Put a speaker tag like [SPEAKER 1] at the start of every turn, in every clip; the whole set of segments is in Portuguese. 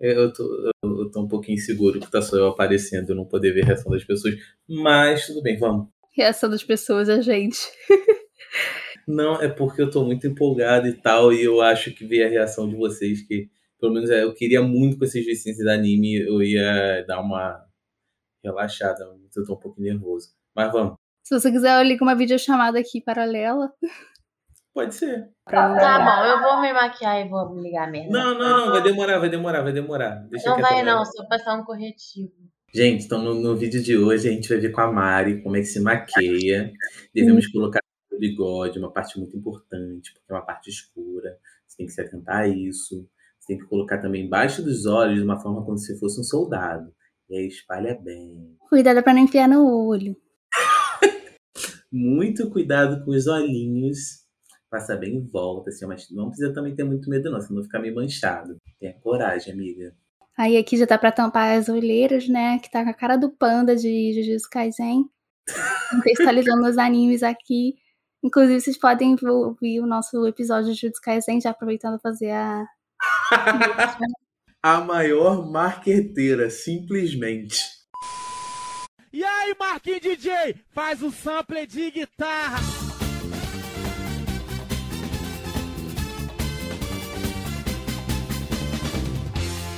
[SPEAKER 1] Eu tô, eu tô um pouquinho inseguro que tá só eu aparecendo, eu não poder ver a reação das pessoas. Mas tudo bem, vamos.
[SPEAKER 2] Reação das pessoas, a gente.
[SPEAKER 1] não, é porque eu tô muito empolgado e tal, e eu acho que ver a reação de vocês, que pelo menos é, eu queria muito com esses licenças da anime, eu ia dar uma relaxada, eu tô um pouco nervoso. Mas vamos.
[SPEAKER 2] Se você quiser, eu ligo uma videochamada aqui paralela.
[SPEAKER 1] Pode ser.
[SPEAKER 3] Tá bom, eu vou me maquiar e vou me ligar mesmo.
[SPEAKER 1] Não, não, não, vai demorar, vai demorar, vai demorar.
[SPEAKER 3] Deixa não vai não, só passar um corretivo.
[SPEAKER 1] Gente, então no, no, vídeo de hoje a gente vai ver com a Mari como é que se maqueia. Devemos hum. colocar o bigode, uma parte muito importante, porque é uma parte escura. Você tem que se atentar a isso. Você tem que colocar também embaixo dos olhos, de uma forma como se fosse um soldado. E aí espalha bem.
[SPEAKER 2] Cuidado para não enfiar no olho.
[SPEAKER 1] muito cuidado com os olhinhos. Passa bem em volta, assim, mas não precisa também ter muito medo, não, senão ficar meio manchado. Tenha coragem, amiga.
[SPEAKER 2] Aí aqui já tá pra tampar as olheiras, né? Que tá com a cara do panda de Jujutsu Kaisen. Contextualizando os animes aqui. Inclusive, vocês podem ouvir o nosso episódio de Jujutsu Kaisen, já aproveitando fazer a.
[SPEAKER 1] a maior marqueteira, simplesmente.
[SPEAKER 4] E aí, Marquinhos DJ, faz o sample de guitarra.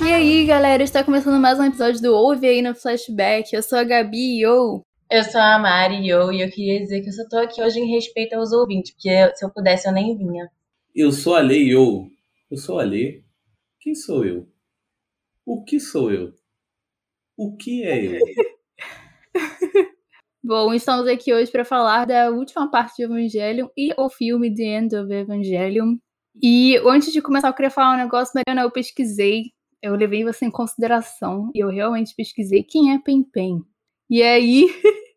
[SPEAKER 2] E aí, galera, está começando mais um episódio do Ouve aí no Flashback. Eu sou a Gabi, yo!
[SPEAKER 3] Eu sou a Mari, yo, e eu queria dizer que eu só tô aqui hoje em respeito aos ouvintes, porque se eu pudesse eu nem vinha.
[SPEAKER 1] Eu sou a Lei, yo. Eu sou a Lei. Quem sou eu? O que sou eu? O que é eu?
[SPEAKER 2] Bom, estamos aqui hoje para falar da última parte de Evangelion e o filme The End of Evangelion. E antes de começar, eu queria falar um negócio, Mariana, eu pesquisei, eu levei você em consideração, e eu realmente pesquisei quem é Pen Pen. E aí.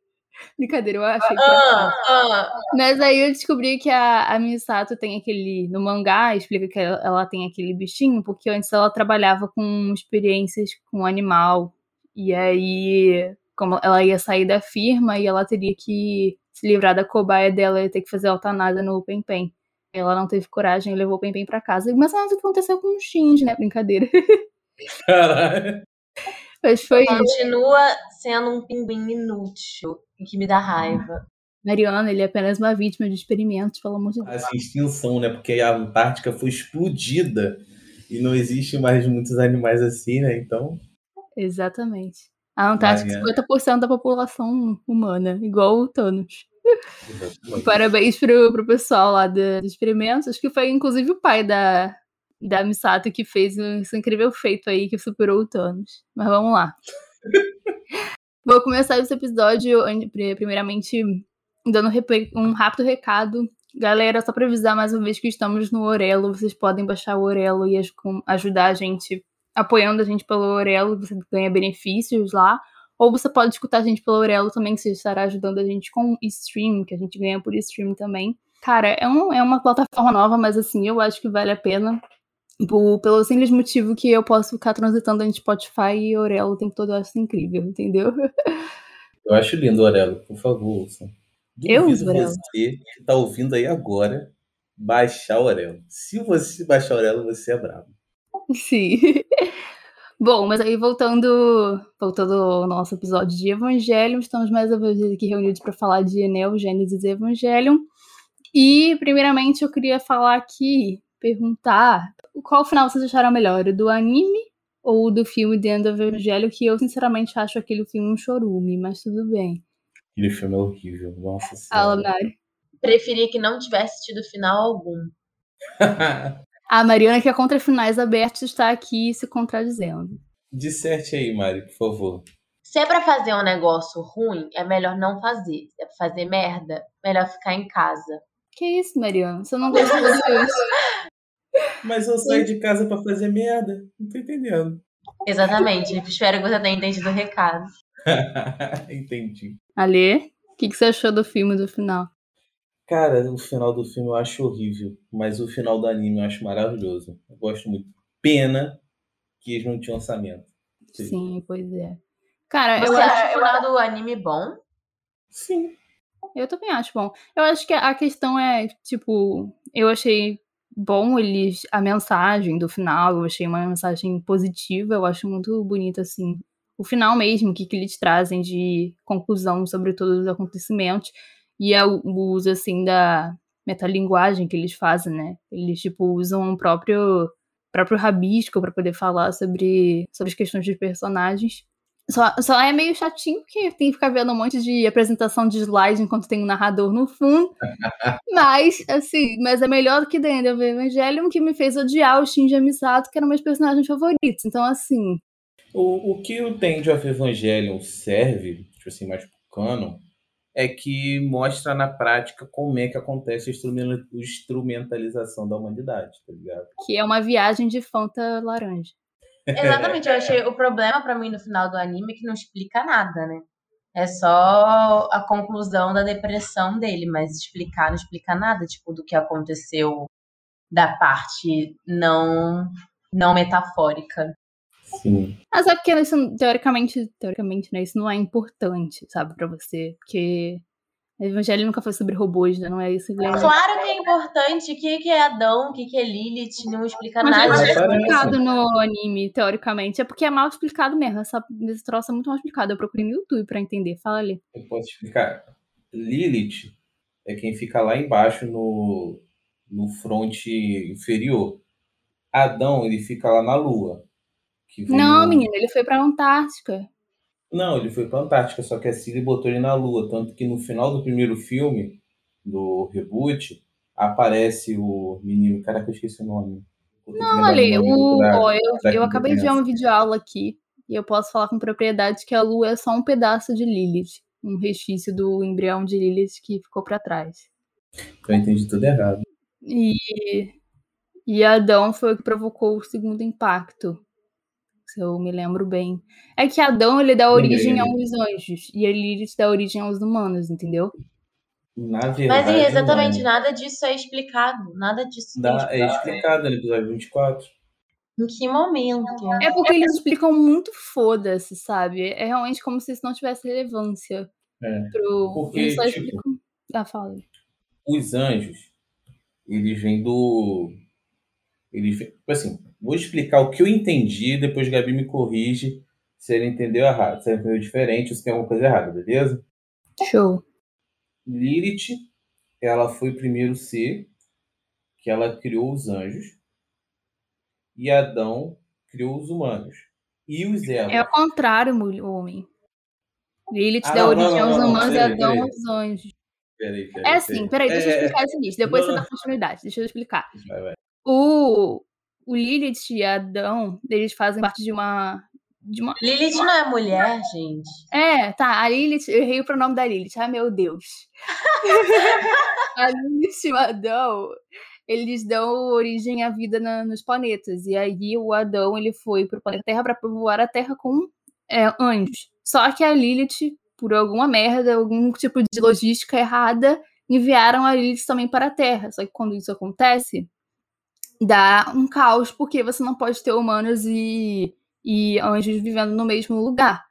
[SPEAKER 2] Brincadeira, eu achei que. Ah, ah. Mas aí eu descobri que a, a Misato tem aquele. No mangá, explica que ela, ela tem aquele bichinho, porque antes ela trabalhava com experiências com animal. E aí como ela ia sair da firma e ela teria que se livrar da cobaia dela e ter que fazer altanada no Pen Pen. Ela não teve coragem e levou o Pen Pen pra casa. Mas que aconteceu com o Shinji, né? Brincadeira.
[SPEAKER 1] Caralho.
[SPEAKER 2] Mas foi
[SPEAKER 3] Continua sendo um pinguim inútil e que me dá raiva.
[SPEAKER 2] Mariana, ele é apenas uma vítima de experimentos, pelo amor de Deus.
[SPEAKER 1] Essa extinção, né? Porque a Antártica foi explodida e não existe mais muitos animais assim, né? Então.
[SPEAKER 2] Exatamente. A Antártica é 50% da população humana, igual o Thanos. Parabéns pro, pro pessoal lá dos experimentos. Acho que foi inclusive o pai da, da Misato que fez esse incrível feito aí que superou o Thanos. Mas vamos lá. Vou começar esse episódio, primeiramente, dando um rápido recado. Galera, só pra avisar mais uma vez que estamos no Orelo, vocês podem baixar o Orelo e ajudar a gente apoiando a gente pelo Orelo, você ganha benefícios lá. Ou você pode escutar a gente pelo Orelo também, que você estará ajudando a gente com stream, que a gente ganha por stream também. Cara, é, um, é uma plataforma nova, mas assim, eu acho que vale a pena. Por, pelo simples motivo que eu posso ficar transitando entre Spotify e Orelo o tempo todo, eu acho isso incrível, entendeu?
[SPEAKER 1] Eu acho lindo Orelo, por favor, ouçam.
[SPEAKER 2] Eu uso Orelo.
[SPEAKER 1] você que tá ouvindo aí agora, baixar o Orelo. Se você baixar o Orelo, você é bravo.
[SPEAKER 2] Sim. Bom, mas aí voltando, voltando ao nosso episódio de Evangelho, estamos mais uma vez aqui reunidos para falar de Neo Gênesis e Evangelho. E, primeiramente, eu queria falar aqui, perguntar qual final vocês acharam melhor, o do anime ou do filme The End of Evangelho, que eu, sinceramente, acho aquele filme um chorume, mas tudo bem.
[SPEAKER 1] Aquele filme é horrível, nossa senhora.
[SPEAKER 2] Fala, Mari.
[SPEAKER 3] Preferia que não tivesse tido final algum.
[SPEAKER 2] A Mariana, que é contra finais abertos, está aqui se contradizendo.
[SPEAKER 1] Disserte aí, Mari, por favor.
[SPEAKER 3] Se é pra fazer um negócio ruim, é melhor não fazer. Se é pra fazer merda, melhor ficar em casa.
[SPEAKER 2] Que isso, Mariana? Você não gosta disso?
[SPEAKER 1] Mas eu saio de casa para fazer merda. Não tô entendendo.
[SPEAKER 3] Exatamente. Espero que você tenha entendido o recado.
[SPEAKER 1] Entendi.
[SPEAKER 2] Alê, o que, que você achou do filme do final?
[SPEAKER 1] Cara, o final do filme eu acho horrível, mas o final do anime eu acho maravilhoso. Eu gosto muito. Pena que eles não tinham orçamento.
[SPEAKER 2] Sim, Sim pois é. Cara,
[SPEAKER 3] Você eu acho o final do anime bom?
[SPEAKER 1] Sim.
[SPEAKER 2] Eu também acho bom. Eu acho que a questão é, tipo, eu achei bom eles a mensagem do final, eu achei uma mensagem positiva, eu acho muito bonito assim. O final mesmo, que, que eles trazem de conclusão sobre todos os acontecimentos e é o uso assim da metalinguagem que eles fazem, né? Eles tipo usam o próprio próprio rabisco para poder falar sobre sobre as questões de personagens. Só, só é meio chatinho porque tem que ficar vendo um monte de apresentação de slide enquanto tem um narrador no fundo. mas, assim, mas é melhor do que The End of Evangelion, que me fez odiar o Shinji Misato, que era um meus personagens favoritos. Então, assim.
[SPEAKER 1] O, o que o The End of Evangelion serve, tipo assim, mais pro canon, é que mostra na prática como é que acontece a instrumentalização da humanidade, tá ligado?
[SPEAKER 2] Que é uma viagem de Fanta laranja.
[SPEAKER 3] Exatamente, eu achei o problema para mim no final do anime é que não explica nada, né? É só a conclusão da depressão dele, mas explicar não explica nada, tipo, do que aconteceu da parte não não metafórica.
[SPEAKER 1] Sim.
[SPEAKER 2] Mas é porque isso, teoricamente, teoricamente, né, isso não é importante, sabe, para você, porque o Evangelho nunca foi sobre robôs, né? Não é isso.
[SPEAKER 3] Claro que é importante. O que é Adão, o que é Lilith, não explica
[SPEAKER 2] Mas
[SPEAKER 3] nada.
[SPEAKER 2] Mas é explicado no anime, teoricamente. É porque é mal explicado mesmo. Essa, esse troço é muito mal explicado. Eu procurei no YouTube pra entender. Fala ali.
[SPEAKER 1] Eu posso explicar. Lilith é quem fica lá embaixo no, no fronte inferior. Adão, ele fica lá na Lua.
[SPEAKER 2] Não, menina, ele foi pra Antártica.
[SPEAKER 1] Não, ele foi a Antártica, só que a Cilly botou ele na Lua. Tanto que no final do primeiro filme, do reboot, aparece o menino. Caraca, eu esqueci o nome.
[SPEAKER 2] Não, ali, o, da, ó, eu, eu acabei de ver uma videoaula aqui e eu posso falar com propriedade que a Lua é só um pedaço de Lilith, um resquício do embrião de Lilith que ficou para trás.
[SPEAKER 1] Eu entendi tudo errado.
[SPEAKER 2] E, e Adão foi o que provocou o segundo impacto se eu me lembro bem. É que Adão ele dá origem aos anjos e a Lilith dá origem aos humanos, entendeu?
[SPEAKER 1] Na verdade,
[SPEAKER 3] Mas é exatamente não. nada disso é explicado. Nada disso
[SPEAKER 1] dá, é explicado no episódio 24.
[SPEAKER 3] Em que momento?
[SPEAKER 2] É porque eles explicam muito foda-se, sabe? É realmente como se isso não tivesse relevância.
[SPEAKER 1] É. Pro... Porque, eles só tipo, explicam...
[SPEAKER 2] Ah, fala.
[SPEAKER 1] Os anjos, eles vêm do. Eles, tipo assim, Vou explicar o que eu entendi, depois Gabi me corrige se ele entendeu errado, se ele entendeu diferente ou se tem alguma coisa errada, beleza?
[SPEAKER 2] Show.
[SPEAKER 1] Lilith, ela foi o primeiro ser que ela criou os anjos e Adão criou os humanos. E os elos.
[SPEAKER 2] É o contrário, homem. Lilith ah, deu origem aos humanos e Adão aos anjos.
[SPEAKER 1] Peraí, peraí,
[SPEAKER 2] é assim, peraí, deixa eu explicar é... o seguinte, depois não. você dá continuidade, deixa eu explicar.
[SPEAKER 1] Vai, vai.
[SPEAKER 2] O, o Lilith e Adão, eles fazem parte de uma. De uma...
[SPEAKER 3] Lilith não é mulher, gente.
[SPEAKER 2] É, tá. A Lilith, eu errei o pronome da Lilith. Ai, meu Deus. a Lilith e o Adão, eles dão origem à vida na, nos planetas. E aí o Adão, ele foi pro planeta Terra para povoar a Terra com é, anjos. Só que a Lilith, por alguma merda, algum tipo de logística errada, enviaram a Lilith também para a Terra. Só que quando isso acontece, dá um caos, porque você não pode ter humanos e, e anjos vivendo no mesmo lugar.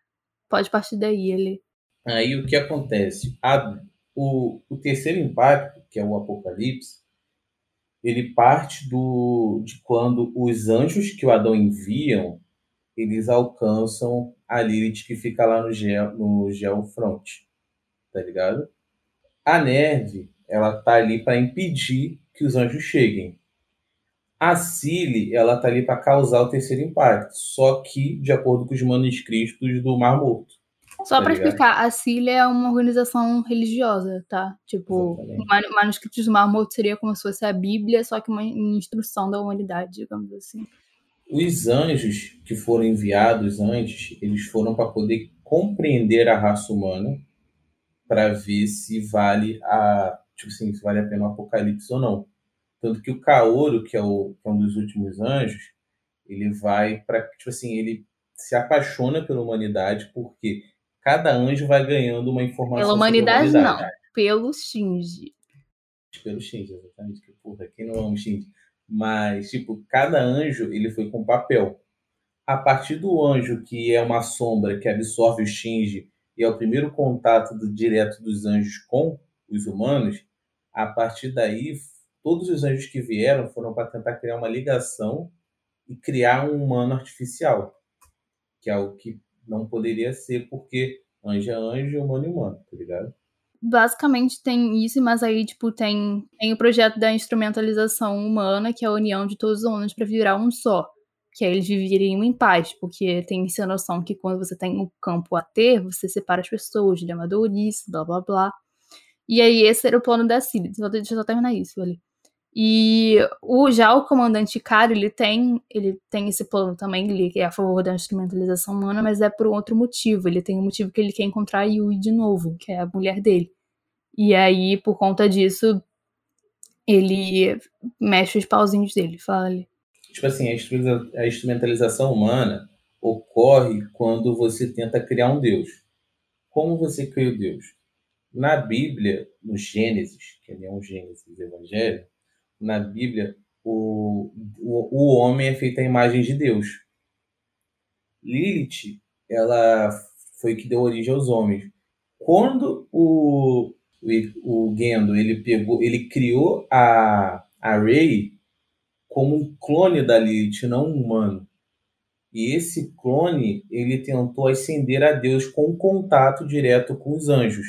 [SPEAKER 2] Pode partir daí ele.
[SPEAKER 1] Aí o que acontece? A, o, o terceiro impacto, que é o apocalipse, ele parte do, de quando os anjos que o Adão enviam, eles alcançam a Lilith que fica lá no, gel, no Geofront, tá ligado? A Neve, ela tá ali para impedir que os anjos cheguem. A Cile, ela tá ali para causar o terceiro impacto, só que de acordo com os manuscritos do Mar Morto.
[SPEAKER 2] Só tá para explicar, a Cile é uma organização religiosa, tá? Tipo, o manuscritos do Mar Morto seria como se fosse a Bíblia, só que uma instrução da humanidade, digamos assim.
[SPEAKER 1] Os anjos que foram enviados antes, eles foram para poder compreender a raça humana, para ver se vale a, tipo assim, se vale a pena o apocalipse ou não. Tanto que o Kaoru, que é, o, que é um dos últimos anjos, ele vai para. Tipo assim, ele se apaixona pela humanidade porque cada anjo vai ganhando uma informação.
[SPEAKER 2] Pela humanidade, humanidade. não. Pelo Shinji.
[SPEAKER 1] Pelo Shinji, exatamente. Que, porra, quem não ama o Shinji? Mas, tipo, cada anjo ele foi com papel. A partir do anjo que é uma sombra que absorve o Shinji e é o primeiro contato do, direto dos anjos com os humanos, a partir daí todos os anjos que vieram foram para tentar criar uma ligação e criar um humano artificial, que é o que não poderia ser, porque anjo é anjo e humano é humano, tá ligado?
[SPEAKER 2] Basicamente tem isso, mas aí, tipo, tem, tem o projeto da instrumentalização humana, que é a união de todos os humanos para virar um só. Que aí eles viveriam em paz, porque tem essa noção que quando você tem um campo a ter, você separa as pessoas de amadorice, blá blá blá. E aí esse era o plano da Cília. Deixa eu só terminar isso ali. E o, já o comandante Caro, ele tem, ele tem esse plano também, ele é a favor da instrumentalização humana, mas é por um outro motivo. Ele tem um motivo que ele quer encontrar a Yui de novo, que é a mulher dele. E aí, por conta disso, ele mexe os pauzinhos dele, fala.
[SPEAKER 1] Tipo assim, a instrumentalização humana ocorre quando você tenta criar um Deus. Como você cria o Deus? Na Bíblia, no Gênesis, que é um Gênesis do Evangelho, na Bíblia, o, o, o homem é feito à imagem de Deus. Lilith, ela foi que deu origem aos homens. Quando o, o, o Gendo ele pegou, ele criou a, a Rey como um clone da Lilith, não um humano. E esse clone, ele tentou ascender a Deus com contato direto com os anjos,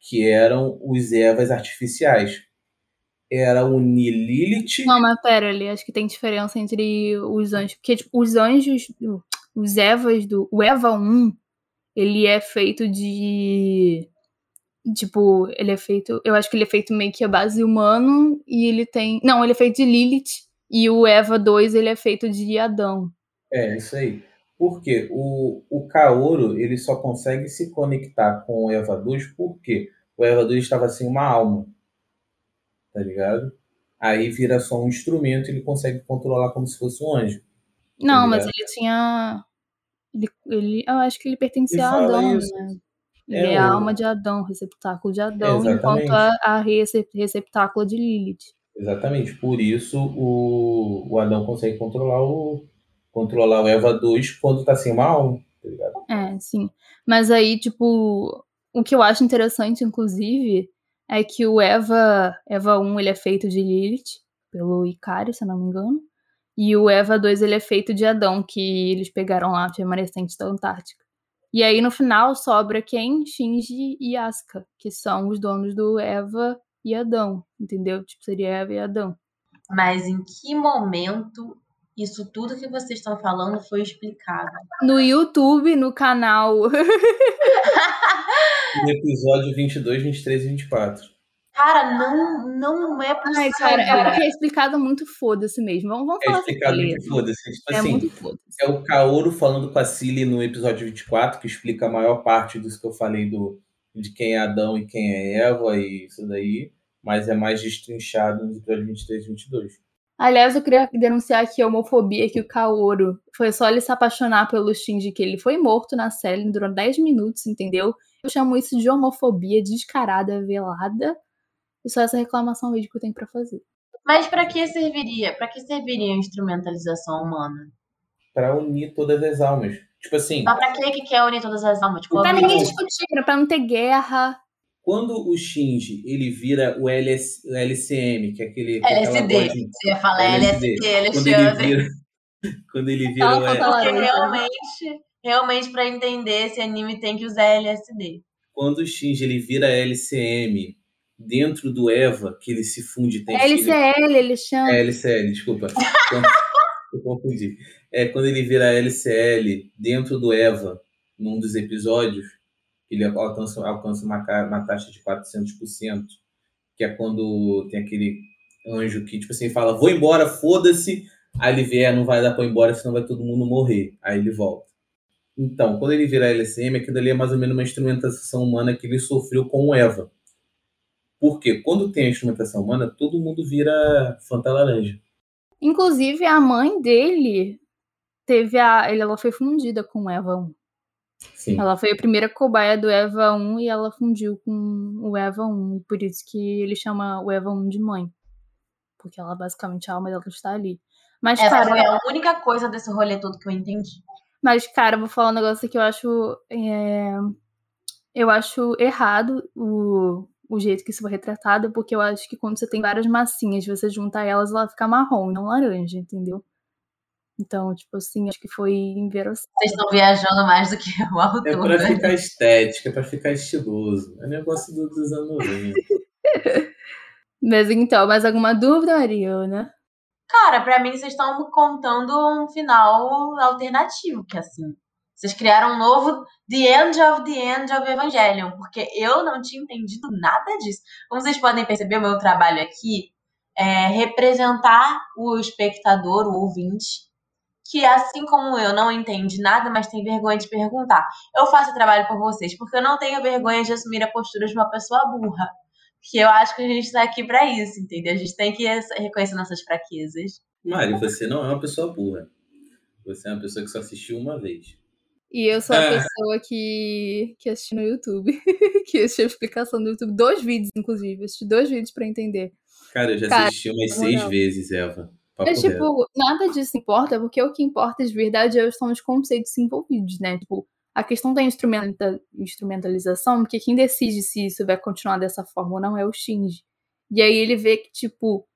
[SPEAKER 1] que eram os Evas artificiais era o Lilith.
[SPEAKER 2] Não, mas pera ali, acho que tem diferença entre os anjos. Porque, tipo, os anjos, os Evas do. O Eva 1, ele é feito de. Tipo, ele é feito. Eu acho que ele é feito meio que a base humano e ele tem. Não, ele é feito de Lilith. E o Eva 2, ele é feito de Adão.
[SPEAKER 1] É, isso aí. Porque o, o Kaoro, ele só consegue se conectar com o Eva 2 porque o Eva 2 estava sem uma alma tá ligado? Aí vira só um instrumento e ele consegue controlar como se fosse um anjo. Tá
[SPEAKER 2] Não, tá mas ele tinha. Ele, ele, eu acho que ele pertencia a Adão, isso. né? Ele é, é a alma de Adão, receptáculo de Adão, é, enquanto a, a receptáculo de Lilith.
[SPEAKER 1] Exatamente, por isso o, o Adão consegue controlar o controlar o Eva 2 quando tá sem uma alma, tá ligado?
[SPEAKER 2] É, sim. Mas aí, tipo, o que eu acho interessante, inclusive, é que o Eva, Eva 1 ele é feito de Lilith, pelo Icari, se eu não me engano. E o Eva 2 ele é feito de Adão, que eles pegaram lá remanescentes da Antártica. E aí no final sobra quem? Shinji e Asuka, que são os donos do Eva e Adão, entendeu? Tipo, seria Eva e Adão.
[SPEAKER 3] Mas em que momento isso tudo que vocês estão falando foi explicado?
[SPEAKER 2] No YouTube, no canal
[SPEAKER 1] no episódio 22, 23 e 24.
[SPEAKER 3] Cara, não, não é possível. Ai, cara,
[SPEAKER 2] é porque é explicado muito foda-se mesmo. Vamos, vamos
[SPEAKER 1] é
[SPEAKER 2] falar
[SPEAKER 1] É explicado muito foda-se. Tipo é assim, muito foda-se. É o Kaoru falando com a Cilly no episódio 24, que explica a maior parte disso que eu falei do, de quem é Adão e quem é Eva e isso daí. Mas é mais destrinchado no episódio 23 e 22.
[SPEAKER 2] Aliás, eu queria denunciar aqui a homofobia que o Kaoru foi só ele se apaixonar pelo Shinji, que ele foi morto na série, durou 10 minutos, entendeu? Eu chamo isso de homofobia descarada, velada. E só essa reclamação mesmo que eu tenho para fazer.
[SPEAKER 3] Mas para que serviria? Para que serviria a instrumentalização humana?
[SPEAKER 1] Para unir todas as almas. Tipo assim.
[SPEAKER 3] Mas pra que que quer unir todas as almas? Tipo,
[SPEAKER 2] pra ninguém discutir, pra não ter guerra.
[SPEAKER 1] Quando o Shinji ele vira o, LS, o LCM, que é aquele.
[SPEAKER 3] LSD. Você ia falar LSD, LSD
[SPEAKER 1] Quando ele vira, quando ele vira o
[SPEAKER 3] LSD. realmente realmente para entender esse anime tem que usar LSD.
[SPEAKER 1] Quando o Shinji ele vira LCM dentro do Eva, que ele se funde tem
[SPEAKER 2] LCL, ele chama.
[SPEAKER 1] É LCL, desculpa. Eu confundi. É quando ele vira LCL dentro do Eva, num dos episódios, ele alcança, alcança uma, uma taxa de 400%, que é quando tem aquele anjo que, tipo assim, fala, vou embora, foda-se. Aí ele vê, é, não vai dar pra ir embora, senão vai todo mundo morrer. Aí ele volta. Então, quando ele vira LSM, aquilo ali é mais ou menos uma instrumentação humana que ele sofreu com o Eva. Porque quando tem a instrumentação humana, todo mundo vira Fanta Laranja.
[SPEAKER 2] Inclusive, a mãe dele teve a. Ela foi fundida com Eva 1. Sim. Ela foi a primeira cobaia do Eva 1 e ela fundiu com o Eva 1. E por isso que ele chama o Eva 1 de mãe. Porque ela basicamente a alma dela está ali.
[SPEAKER 3] Mas, Essa cara, foi a única coisa desse rolê todo que eu entendi.
[SPEAKER 2] Mas, cara, vou falar um negócio que eu acho. É... Eu acho errado o, o jeito que isso foi retratado, porque eu acho que quando você tem várias massinhas, você juntar elas, ela fica marrom, não laranja, entendeu? Então, tipo assim, acho que foi inverossímil.
[SPEAKER 3] Vocês estão viajando mais do que o autor,
[SPEAKER 1] É pra né? ficar estético, é pra ficar estiloso. É negócio dos anos 90.
[SPEAKER 2] Mas então, mais alguma dúvida, Ariana?
[SPEAKER 3] Cara, pra mim vocês estão contando um final alternativo, que assim. Vocês criaram um novo The End of the End of Evangelion, porque eu não tinha entendido nada disso. Como vocês podem perceber, o meu trabalho aqui é representar o espectador, o ouvinte, que assim como eu não entende nada, mas tem vergonha de perguntar. Eu faço o trabalho por vocês, porque eu não tenho vergonha de assumir a postura de uma pessoa burra. Porque eu acho que a gente está aqui para isso, entendeu? A gente tem que reconhecer nossas fraquezas.
[SPEAKER 1] Mari, você não é uma pessoa burra. Você é uma pessoa que só assistiu uma vez.
[SPEAKER 2] E eu sou a é. pessoa que, que assistiu no YouTube. que assistiu a explicação do YouTube. Dois vídeos, inclusive. Assisti dois vídeos para entender.
[SPEAKER 1] Cara, eu já Cara, assisti umas seis vezes, Eva.
[SPEAKER 2] É tipo, nada disso importa, porque o que importa de verdade é são os conceitos envolvidos, né? Tipo, a questão da instrumentalização, porque quem decide se isso vai continuar dessa forma ou não é o Shinji. E aí ele vê que, tipo,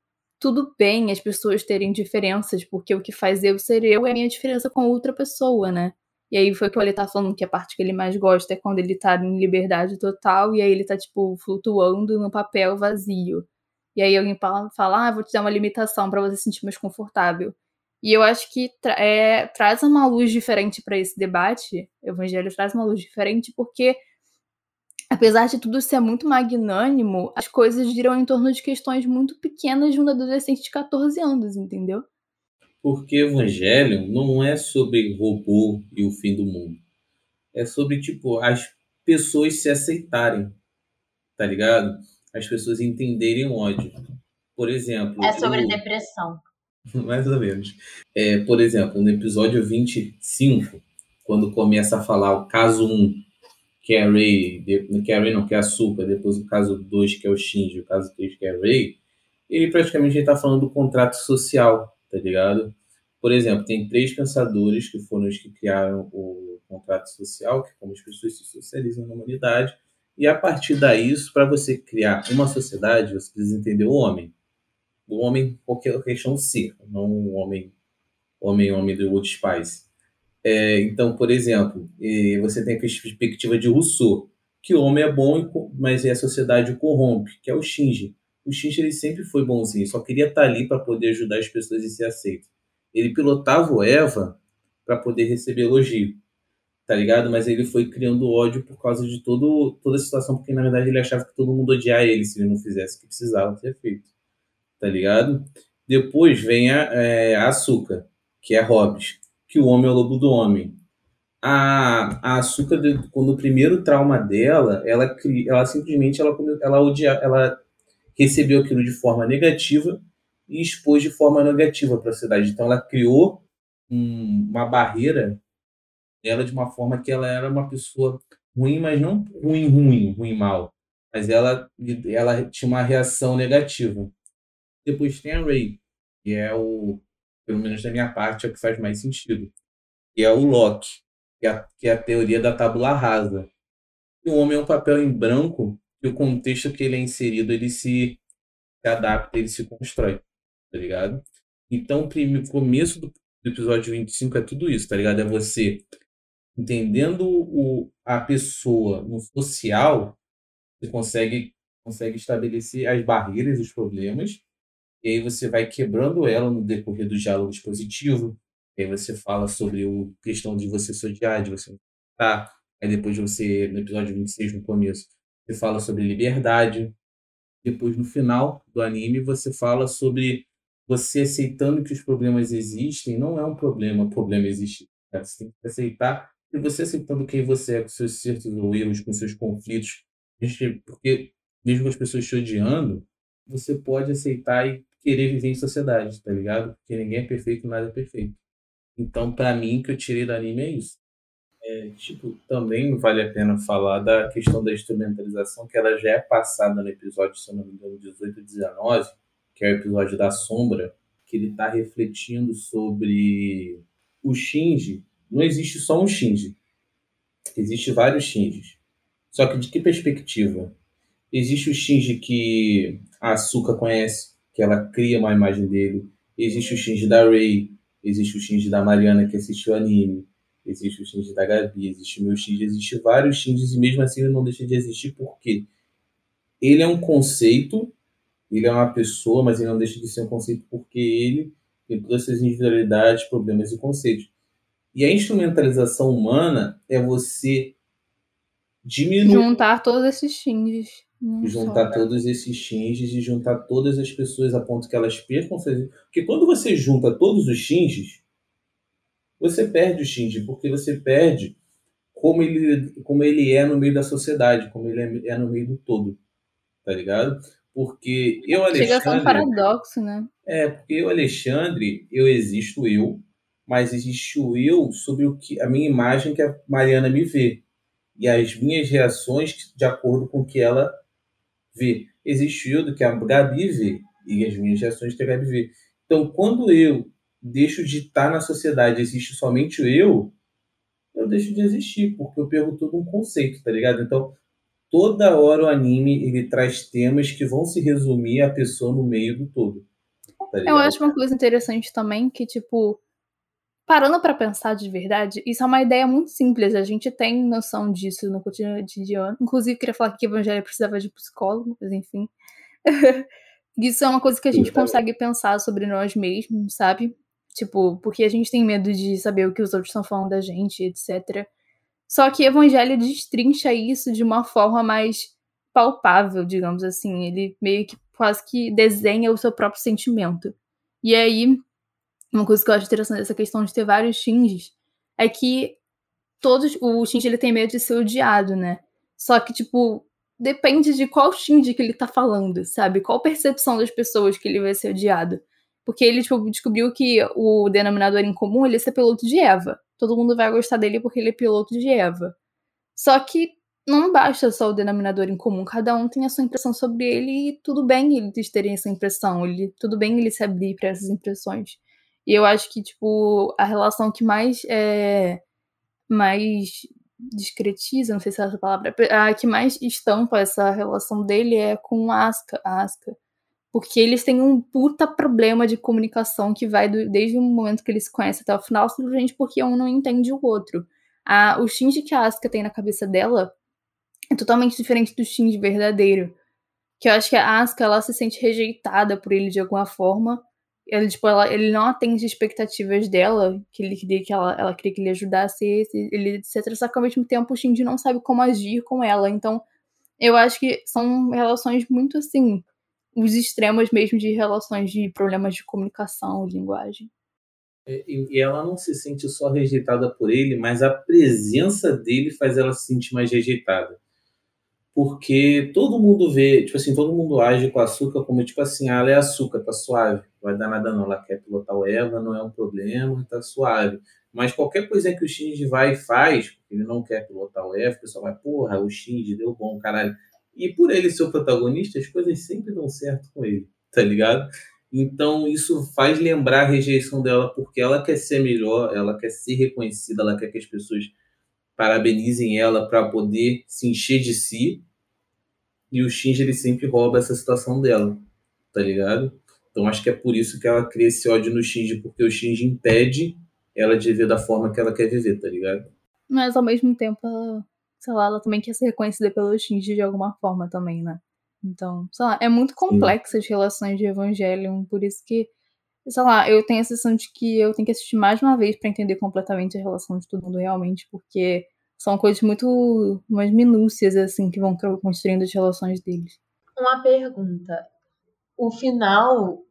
[SPEAKER 2] tudo bem as pessoas terem diferenças, porque o que faz eu ser eu é a minha diferença com outra pessoa, né? E aí foi o que ele tá falando que a parte que ele mais gosta é quando ele tá em liberdade total e aí ele tá, tipo, flutuando no papel vazio. E aí alguém fala, ah, vou te dar uma limitação para você se sentir mais confortável. E eu acho que tra é, traz uma luz diferente para esse debate. O Evangelho traz uma luz diferente porque, apesar de tudo ser muito magnânimo, as coisas giram em torno de questões muito pequenas de um adolescente de 14 anos, entendeu?
[SPEAKER 1] Porque Evangelho não é sobre robô e o fim do mundo. É sobre, tipo, as pessoas se aceitarem, tá ligado? As pessoas entenderem o ódio. Por exemplo.
[SPEAKER 3] É sobre eu... depressão.
[SPEAKER 1] Mais ou menos. É, por exemplo, no episódio 25, quando começa a falar o caso 1, que é a Ray, que é a Ray não, que é a depois o caso 2, que é o Shinji, o caso 3, que é a Ray, ele praticamente está falando do contrato social, tá ligado? Por exemplo, tem três pensadores que foram os que criaram o contrato social, que é como as pessoas se socializam na humanidade, e a partir daí, para você criar uma sociedade, você precisa entender o homem o homem, qualquer questão ser, não o homem, homem, homem do Old Spice. É, então, por exemplo, você tem a perspectiva de Rousseau, que o homem é bom, mas a sociedade o corrompe, que é o Shinji. O Shinji ele sempre foi bonzinho, só queria estar ali para poder ajudar as pessoas e ser aceito. Ele pilotava o Eva para poder receber elogio, tá ligado? Mas ele foi criando ódio por causa de todo, toda a situação, porque na verdade ele achava que todo mundo odiava ele se ele não fizesse o que precisava ser feito tá ligado? Depois vem a, é, a Açúcar, que é Hobbes, que o homem é o lobo do homem. A, a Açúcar, quando o primeiro trauma dela, ela, ela simplesmente ela, ela, odia, ela recebeu aquilo de forma negativa e expôs de forma negativa para a sociedade. Então, ela criou um, uma barreira ela de uma forma que ela era uma pessoa ruim, mas não ruim, ruim, ruim, mal. Mas ela, ela tinha uma reação negativa. Depois tem a Ray, que é o, pelo menos da minha parte, é o que faz mais sentido. Que é o Locke, que é a, que é a teoria da tábula rasa. E o homem é um papel em branco e o contexto que ele é inserido, ele se, se adapta, ele se constrói, tá ligado? Então, o começo do, do episódio 25 é tudo isso, tá ligado? É você entendendo o, a pessoa no social, você consegue, consegue estabelecer as barreiras, os problemas, e aí você vai quebrando ela no decorrer do diálogo expositivo. E aí você fala sobre a questão de você se odiar, de você tá. Aí depois você, no episódio 26, no começo, você fala sobre liberdade. Depois, no final do anime, você fala sobre você aceitando que os problemas existem. Não é um problema, o problema existe. Você tem que aceitar. E você aceitando quem você é, com seus certos erros, com seus conflitos. Porque mesmo as pessoas te odiando, você pode aceitar e querer viver em sociedade, tá ligado? Porque ninguém é perfeito, nada é perfeito. Então, para mim, o que eu tirei do anime é isso. É, tipo, também vale a pena falar da questão da instrumentalização, que ela já é passada no episódio, se eu não me engano, 18 e 19, que é o episódio da Sombra, que ele está refletindo sobre o Shinji. Não existe só um Shinji. Existe vários Shinjis. Só que de que perspectiva? Existe o Shinji que a Asuka conhece, que ela cria uma imagem dele. Existe o Shinji da Rei, existe o Shinji da Mariana que assistiu anime, existe o Shinji da Gabi, existe o meu Shinji, existe vários Shinjis e mesmo assim ele não deixa de existir porque ele é um conceito, ele é uma pessoa, mas ele não deixa de ser um conceito porque ele tem todas essas individualidades, problemas e conceitos. E a instrumentalização humana é você diminuir.
[SPEAKER 2] Juntar todos esses Shinjis.
[SPEAKER 1] Juntar só. todos esses Shinjis e juntar todas as pessoas a ponto que elas percam. Porque quando você junta todos os Shinjis, você perde o Shinji, porque você perde como ele, como ele é no meio da sociedade, como ele é, é no meio do todo. Tá ligado? Porque eu, Alexandre. Chega a ser
[SPEAKER 2] um paradoxo, né?
[SPEAKER 1] É, porque eu, Alexandre, eu existo eu, mas existe o eu sobre o que a minha imagem que a Mariana me vê e as minhas reações de acordo com o que ela vê. Existe o eu do que a Gabi vê e as minhas reações que a Gabi vê. Então, quando eu deixo de estar na sociedade, existe somente o eu, eu deixo de existir, porque eu perco todo um conceito, tá ligado? Então, toda hora o anime ele traz temas que vão se resumir a pessoa no meio do todo.
[SPEAKER 2] Tá eu acho uma coisa interessante também que, tipo, parando para pensar de verdade, isso é uma ideia muito simples. A gente tem noção disso no cotidiano. Inclusive, queria falar que Evangelho precisava de psicólogo, mas enfim. isso é uma coisa que a gente consegue pensar sobre nós mesmos, sabe? Tipo, porque a gente tem medo de saber o que os outros estão falando da gente, etc. Só que Evangelho destrincha isso de uma forma mais palpável, digamos assim. Ele meio que quase que desenha o seu próprio sentimento. E aí, uma coisa que eu acho interessante dessa questão de ter vários Shinjis é que todos o Shinji ele tem medo de ser odiado, né? Só que tipo depende de qual Shinji que ele tá falando, sabe? Qual percepção das pessoas que ele vai ser odiado. Porque ele tipo, descobriu que o denominador em comum ele é ser piloto de Eva. Todo mundo vai gostar dele porque ele é piloto de Eva. Só que não basta só o denominador em comum, cada um tem a sua impressão sobre ele e tudo bem eles terem essa impressão, ele, tudo bem ele se abrir para essas impressões. E eu acho que, tipo, a relação que mais é. mais discretiza, não sei se é essa palavra, a que mais estampa essa relação dele é com Aska, Aska. Porque eles têm um puta problema de comunicação que vai do, desde o momento que eles se conhecem até o final, simplesmente porque um não entende o outro. A, o Shinji que a Asuka tem na cabeça dela é totalmente diferente do Shinji verdadeiro. Que eu acho que a Asuka, ela se sente rejeitada por ele de alguma forma, ele, tipo, ela, ele não atende as expectativas dela, que ele queria que ela, ela queria que ele ajudasse ele, etc. Só que ao mesmo tempo o Shinji não sabe como agir com ela. Então, eu acho que são relações muito assim, os extremos mesmo de relações de problemas de comunicação, linguagem.
[SPEAKER 1] E, e ela não se sente só rejeitada por ele, mas a presença dele faz ela se sentir mais rejeitada porque todo mundo vê, tipo assim, todo mundo age com açúcar como, tipo assim, ah, ela é açúcar, tá suave, não vai dar nada não, ela quer pilotar o Eva, não é um problema, tá suave. Mas qualquer coisa que o Shinji vai e faz, porque ele não quer pilotar o Eva, o pessoal vai, porra, o Shinji deu bom, caralho. E por ele ser o protagonista, as coisas sempre dão certo com ele, tá ligado? Então isso faz lembrar a rejeição dela, porque ela quer ser melhor, ela quer ser reconhecida, ela quer que as pessoas parabenizem ela para poder se encher de si. E o Shinji ele sempre rouba essa situação dela, tá ligado? Então acho que é por isso que ela cria esse ódio no Shinji, porque o Shinji impede ela de viver da forma que ela quer viver, tá ligado?
[SPEAKER 2] Mas ao mesmo tempo, ela, sei lá, ela também quer ser reconhecida pelo Shinji de alguma forma também, né? Então, sei lá, é muito complexa as relações de Evangelion, por isso que, sei lá, eu tenho a sensação de que eu tenho que assistir mais uma vez para entender completamente a relação de todo mundo realmente, porque são coisas muito mais minúcias, assim, que vão construindo as relações deles.
[SPEAKER 3] Uma pergunta. O final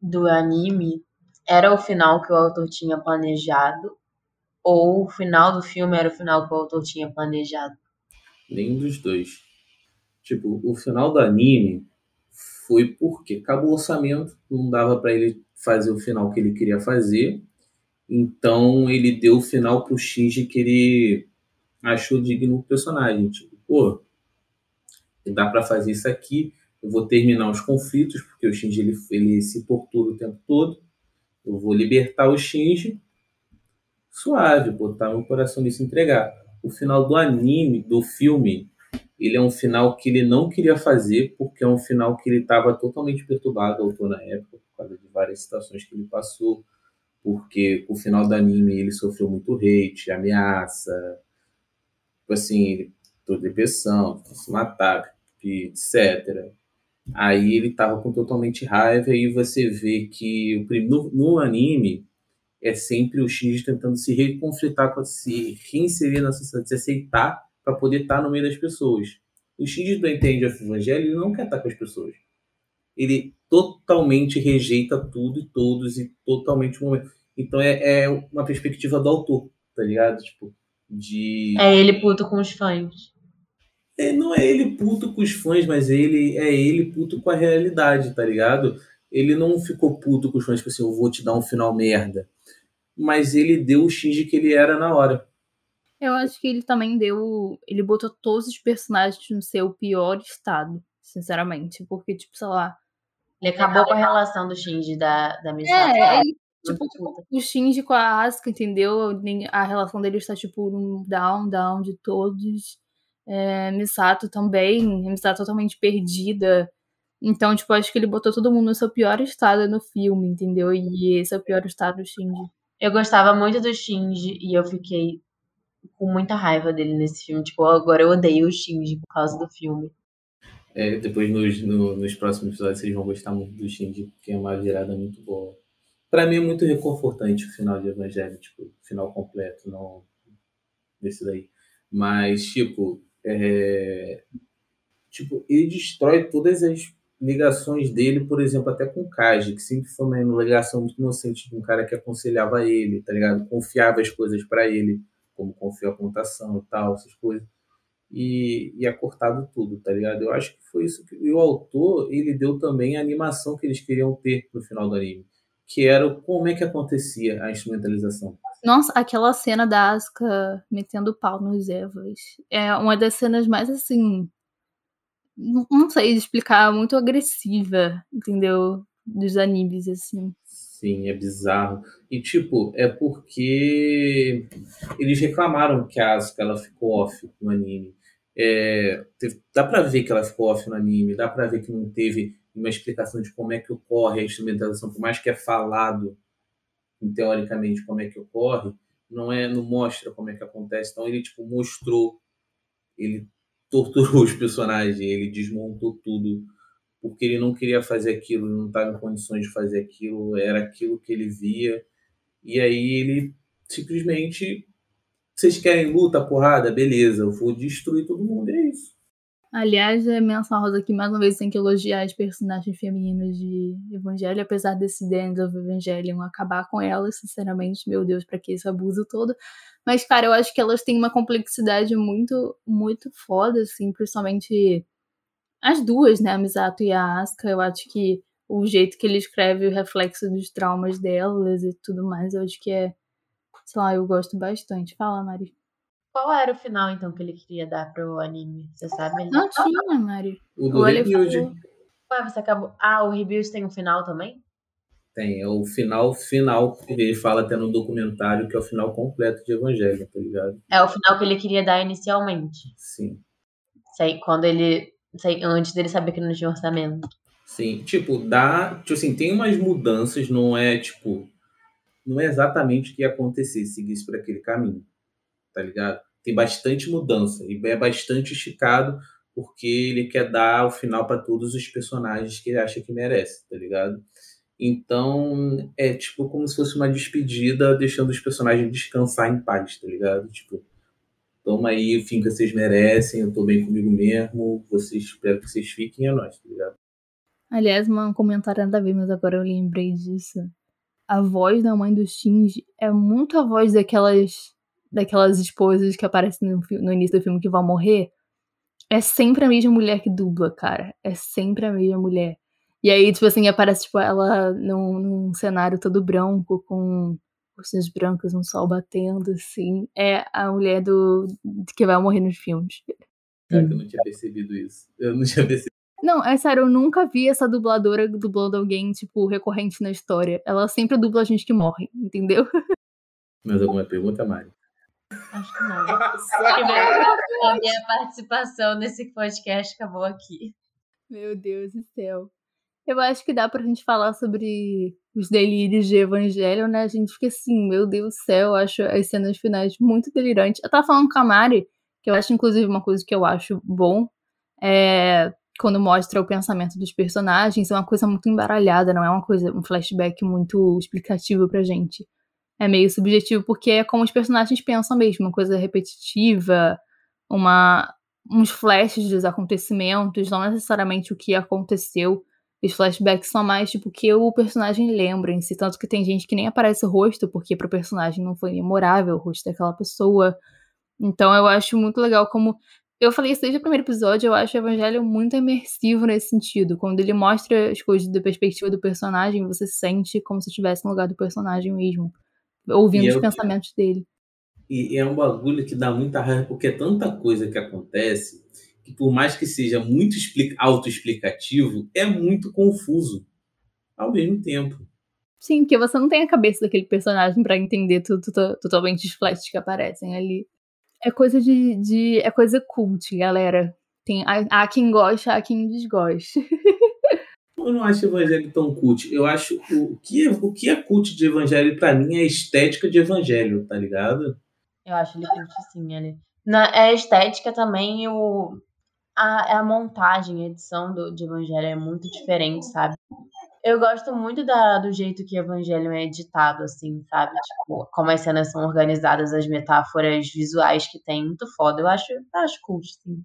[SPEAKER 3] do anime era o final que o autor tinha planejado? Ou o final do filme era o final que o autor tinha planejado?
[SPEAKER 1] Nenhum dos dois. Tipo, o final do anime foi porque acabou o orçamento, não dava para ele fazer o final que ele queria fazer. Então ele deu o final pro Shinji que ele achou digno o personagem. Tipo, pô, dá para fazer isso aqui, eu vou terminar os conflitos, porque o Shinji ele, ele se tortura o tempo todo. Eu vou libertar o Shinji suave, botar meu coração nisso entregar. O final do anime, do filme, ele é um final que ele não queria fazer, porque é um final que ele estava totalmente perturbado, autor na época, por causa de várias situações que ele passou, porque o final do anime ele sofreu muito hate, ameaça, tipo assim, ele toda depressão, se matar, etc. Aí ele tava com totalmente raiva e você vê que no, no anime é sempre o Shinji tentando se reconflitar, se reinserir na sociedade, se aceitar para poder estar tá no meio das pessoas. O Shinji do Entende of Evangelho ele não quer estar tá com as pessoas. Ele totalmente rejeita tudo e todos e totalmente o momento. Então é, é uma perspectiva do autor, tá ligado? Tipo, de.
[SPEAKER 3] É ele puto com os fãs.
[SPEAKER 1] É, não é ele puto com os fãs, mas ele é ele puto com a realidade, tá ligado? Ele não ficou puto com os fãs, tipo assim, eu vou te dar um final merda. Mas ele deu o X que ele era na hora.
[SPEAKER 2] Eu acho que ele também deu. Ele botou todos os personagens no seu pior estado, sinceramente. Porque, tipo, sei lá.
[SPEAKER 3] Ele acabou com a relação do Shinji da, da missão. É, ele,
[SPEAKER 2] tipo, o Shinji com a Asuka, entendeu? A relação dele está, tipo, num down, down de todos. É, Misato também, Misato totalmente perdida. Então, tipo, acho que ele botou todo mundo no seu pior estado no filme, entendeu? E esse é o pior estado do Shinji.
[SPEAKER 3] Eu gostava muito do Shinji e eu fiquei com muita raiva dele nesse filme. Tipo, agora eu odeio o Shinji por causa do filme.
[SPEAKER 1] É, depois nos, no, nos próximos episódios vocês vão gostar muito do Shinji, porque é uma virada muito boa. Pra mim é muito reconfortante o final de Evangelho, tipo, final completo, não desse daí. Mas, tipo, é, tipo, ele destrói todas as ligações dele, por exemplo, até com o Kaji, que sempre foi uma ligação muito inocente de um cara que aconselhava ele, tá ligado? Confiava as coisas para ele, como confiou a contação e tal, essas coisas. E, e é cortado tudo, tá ligado? Eu acho que foi isso que. E o autor, ele deu também a animação que eles queriam ter no final do anime, que era como é que acontecia a instrumentalização.
[SPEAKER 2] Nossa, aquela cena da Asuka metendo pau nos Evas é uma das cenas mais assim. Não sei explicar, muito agressiva, entendeu? Dos animes, assim.
[SPEAKER 1] É bizarro. E, tipo, é porque eles reclamaram que a Asuka ela ficou off no anime. É, teve, dá pra ver que ela ficou off no anime, dá pra ver que não teve uma explicação de como é que ocorre a instrumentalização, por mais que é falado teoricamente como é que ocorre, não é não mostra como é que acontece. Então ele tipo mostrou, ele torturou os personagens, ele desmontou tudo porque ele não queria fazer aquilo, não estava em condições de fazer aquilo, era aquilo que ele via. E aí ele simplesmente vocês querem luta, porrada, beleza, eu vou destruir todo mundo, é isso.
[SPEAKER 2] Aliás, é menção rosa aqui, mais uma vez, tem que elogiar as personagens femininas de Evangelho, apesar desse End of Evangelion acabar com elas, sinceramente, meu Deus, para que esse abuso todo. Mas, cara, eu acho que elas têm uma complexidade muito, muito foda, assim, principalmente as duas, né, a Misato e a Asuka. Eu acho que o jeito que ele escreve o reflexo dos traumas delas e tudo mais, eu acho que é, sei lá, eu gosto bastante. Fala, Mari.
[SPEAKER 3] Qual era o final, então, que ele queria dar pro anime? Você sabe?
[SPEAKER 2] Não tinha, Mari.
[SPEAKER 1] O do Rebuild.
[SPEAKER 3] Ué, você acabou... Ah, o Rebuild tem um final também?
[SPEAKER 1] Tem, é o final final que ele fala até no documentário, que é o final completo de Evangelho, tá ligado?
[SPEAKER 3] É o final que ele queria dar inicialmente.
[SPEAKER 1] Sim.
[SPEAKER 3] Sei, quando ele. Antes dele saber que não tinha orçamento.
[SPEAKER 1] Sim, tipo, dá. Tipo assim, tem umas mudanças, não é tipo. Não é exatamente o que ia acontecer se seguisse por aquele caminho tá ligado? Tem bastante mudança e é bastante esticado porque ele quer dar o final para todos os personagens que ele acha que merece, tá ligado? Então, é tipo como se fosse uma despedida, deixando os personagens descansar em paz, tá ligado? Tipo, toma aí fim que vocês merecem, eu tô bem comigo mesmo, vocês espero que vocês fiquem, é nóis, tá ligado?
[SPEAKER 2] Aliás, um comentário nada a ver, mas agora eu lembrei disso. A voz da mãe do Shinji é muito a voz daquelas daquelas esposas que aparecem no, no início do filme que vão morrer, é sempre a mesma mulher que dubla, cara. É sempre a mesma mulher. E aí, tipo assim, aparece, tipo, ela num, num cenário todo branco, com cursinhos brancos, um sol batendo, assim. É a mulher do que vai morrer nos filmes.
[SPEAKER 1] Cara, que eu não tinha percebido isso. Eu não tinha percebido.
[SPEAKER 2] Não, é sério, eu nunca vi essa dubladora dublando alguém, tipo, recorrente na história. Ela sempre dubla a gente que morre, entendeu?
[SPEAKER 1] Mais alguma pergunta, Mari?
[SPEAKER 3] Acho que não. a minha participação nesse podcast acabou aqui.
[SPEAKER 2] Meu Deus do céu. Eu acho que dá pra gente falar sobre os delírios de Evangelho, né? A gente fica assim, meu Deus do céu, eu acho as cenas finais muito delirantes. Eu tava falando com a Mari, que eu acho, inclusive, uma coisa que eu acho bom, é quando mostra o pensamento dos personagens, é uma coisa muito embaralhada, não é uma coisa, um flashback muito explicativo pra gente. É meio subjetivo porque é como os personagens pensam mesmo, uma coisa repetitiva, uma uns flashes dos acontecimentos, não necessariamente o que aconteceu. Os flashbacks são mais tipo que o personagem lembra em si, tanto que tem gente que nem aparece o rosto, porque pro personagem não foi memorável o rosto daquela pessoa. Então eu acho muito legal como eu falei isso desde o primeiro episódio, eu acho o Evangelho muito imersivo nesse sentido. Quando ele mostra as coisas da perspectiva do personagem, você sente como se estivesse no lugar do personagem mesmo, ouvindo os pensamentos dele.
[SPEAKER 1] E é um bagulho que dá muita raiva, porque é tanta coisa que acontece que, por mais que seja muito autoexplicativo, é muito confuso ao mesmo tempo.
[SPEAKER 2] Sim, porque você não tem a cabeça daquele personagem para entender tudo, tudo, totalmente os flashes que aparecem ali. É coisa de, de. É coisa cult, galera. Tem, há, há quem goste, há quem desgoste.
[SPEAKER 1] Eu não acho evangelho tão cult. Eu acho. O que é, o que é cult de evangelho, para mim, é a estética de evangelho, tá ligado?
[SPEAKER 3] Eu acho ele cult, sim, ele. Na, é a estética também o. A, a montagem, a edição do, de evangelho é muito diferente, sabe? Eu gosto muito da, do jeito que o Evangelho é editado, assim, sabe? Tipo, como as cenas são organizadas, as metáforas visuais que tem, muito foda. Eu acho, acho cult, sim.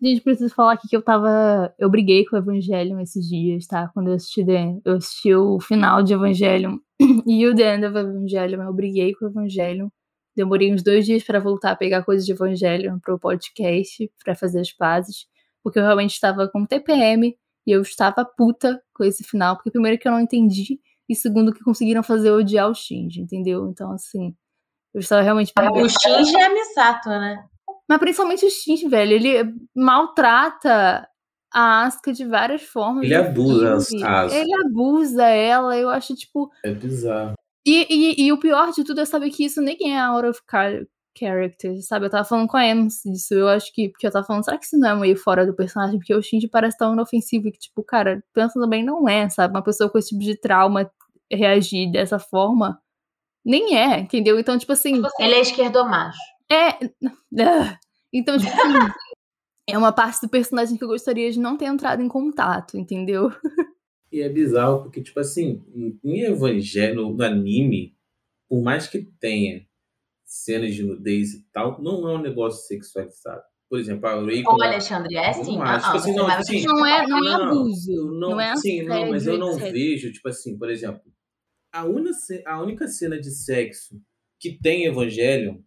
[SPEAKER 2] Gente, preciso falar aqui que eu tava. Eu briguei com o Evangelho esses dias, tá? Quando eu assisti, eu assisti o final de Evangelho e o The End of Evangelho, eu briguei com o Evangelho. Demorei uns dois dias para voltar a pegar coisas de Evangelho pro podcast, para fazer as pazes, porque eu realmente estava com TPM e eu estava puta com esse final, porque primeiro que eu não entendi, e segundo que conseguiram fazer eu odiar o Shinji, entendeu? Então, assim, eu estava realmente.
[SPEAKER 3] O Shinji é Misato, né?
[SPEAKER 2] Mas principalmente o Shinji, velho, ele maltrata a Asuka de várias formas.
[SPEAKER 1] Ele abusa a Asuka.
[SPEAKER 2] Ele abusa ela, eu acho, tipo.
[SPEAKER 1] É bizarro.
[SPEAKER 2] E, e, e, o pior de tudo é saber que isso nem é a Out of character, sabe? Eu tava falando com a Ems disso. Eu acho que. Porque eu tava falando, será que isso não é meio fora do personagem? Porque o Shinji parece tão inofensivo que, tipo, cara, pensando bem, não é, sabe? Uma pessoa com esse tipo de trauma reagir dessa forma. Nem é, entendeu? Então, tipo assim. Tipo
[SPEAKER 3] assim ele é esquerdomacho.
[SPEAKER 2] É. Então, tipo assim. é uma parte do personagem que eu gostaria de não ter entrado em contato, entendeu?
[SPEAKER 1] E é bizarro, porque, tipo assim, em Evangelho, no anime, por mais que tenha cenas de nudez e tal, não é um negócio sexualizado. Por exemplo, a Ray.
[SPEAKER 3] Ô, Alexandre, é assim.
[SPEAKER 1] Não, acho, tipo assim, não, assim,
[SPEAKER 2] não, é, não é abuso.
[SPEAKER 1] Não,
[SPEAKER 2] não é
[SPEAKER 1] sim, não, mas eu não vejo, tipo assim, por exemplo, a, una, a única cena de sexo que tem Evangelho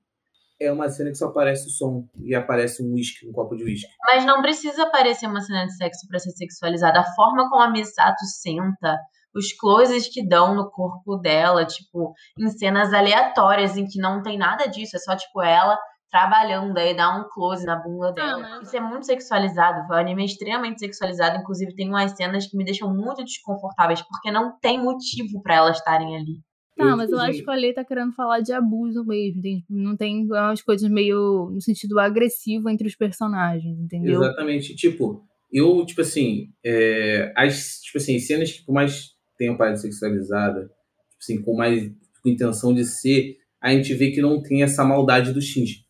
[SPEAKER 1] é uma cena que só aparece o som e aparece um whisky, um copo de whisky.
[SPEAKER 3] Mas não precisa aparecer uma cena de sexo para ser sexualizada. A forma como a Misato senta, os closes que dão no corpo dela, tipo, em cenas aleatórias, em que não tem nada disso, é só, tipo, ela trabalhando, aí dá um close na bunda dela. Ah, Isso é muito sexualizado, o anime é extremamente sexualizado, inclusive tem umas cenas que me deixam muito desconfortáveis, porque não tem motivo para elas estarem ali.
[SPEAKER 2] Tá, mas eu acho que a Lei tá querendo falar de abuso mesmo. Tem, não tem umas coisas meio no sentido agressivo entre os personagens, entendeu?
[SPEAKER 1] Exatamente. Tipo, eu, tipo assim, é, as tipo assim, cenas que por mais tem uma parada sexualizada, tipo assim, com mais com intenção de ser, a gente vê que não tem essa maldade do Shinji,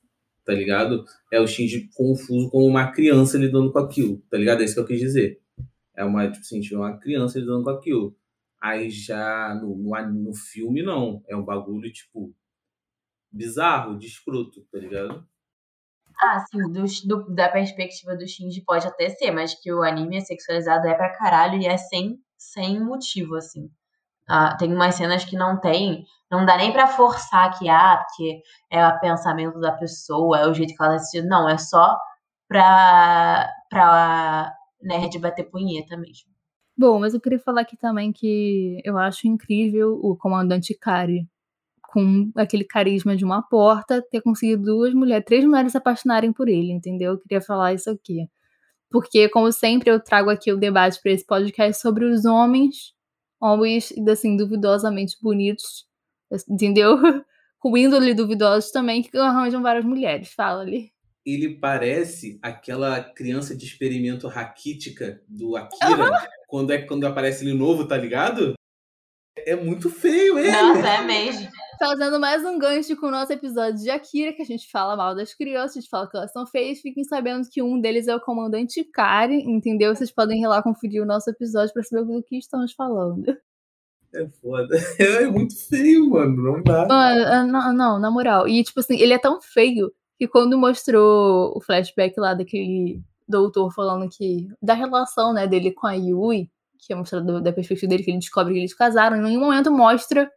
[SPEAKER 1] tá ligado? É o Shinji confuso como uma criança lidando com aquilo, tá ligado? É isso que eu quis dizer. É uma, tipo assim, uma criança lidando com aquilo. Aí já no, no, no filme, não. É um bagulho, tipo, bizarro, de escroto, tá ligado?
[SPEAKER 3] Ah, sim, do, do, da perspectiva do Shinji pode até ser, mas que o anime é sexualizado é pra caralho e é sem sem motivo, assim. Ah, tem umas cenas que não tem, não dá nem para forçar que, ah, porque é o pensamento da pessoa, é o jeito que ela assiste. Não, é só pra, pra nerd bater punheta mesmo.
[SPEAKER 2] Bom, mas eu queria falar aqui também que eu acho incrível o comandante Kari, com aquele carisma de uma porta, ter conseguido duas mulheres, três mulheres se apaixonarem por ele, entendeu? Eu queria falar isso aqui porque, como sempre, eu trago aqui o debate para esse podcast sobre os homens, homens, assim, duvidosamente bonitos, entendeu? com índole duvidosos também, que arranjam várias mulheres. Fala ali.
[SPEAKER 1] Ele parece aquela criança de experimento raquítica do Akira, uhum. Quando é quando aparece ele novo, tá ligado? É muito feio ele.
[SPEAKER 3] Nossa, é mesmo.
[SPEAKER 2] Fazendo mais um gancho com o nosso episódio de Akira, que a gente fala mal das crianças, a gente fala que elas são feias. Fiquem sabendo que um deles é o comandante Kari, entendeu? Vocês podem ir lá conferir o nosso episódio pra saber do que estamos falando.
[SPEAKER 1] É foda. É muito feio, mano. Não dá. Ah,
[SPEAKER 2] não, não, na moral. E, tipo assim, ele é tão feio que quando mostrou o flashback lá daquele doutor falando que. da relação, né, dele com a Yui, que é mostrado da perspectiva dele, que ele descobre que eles casaram, em nenhum momento mostra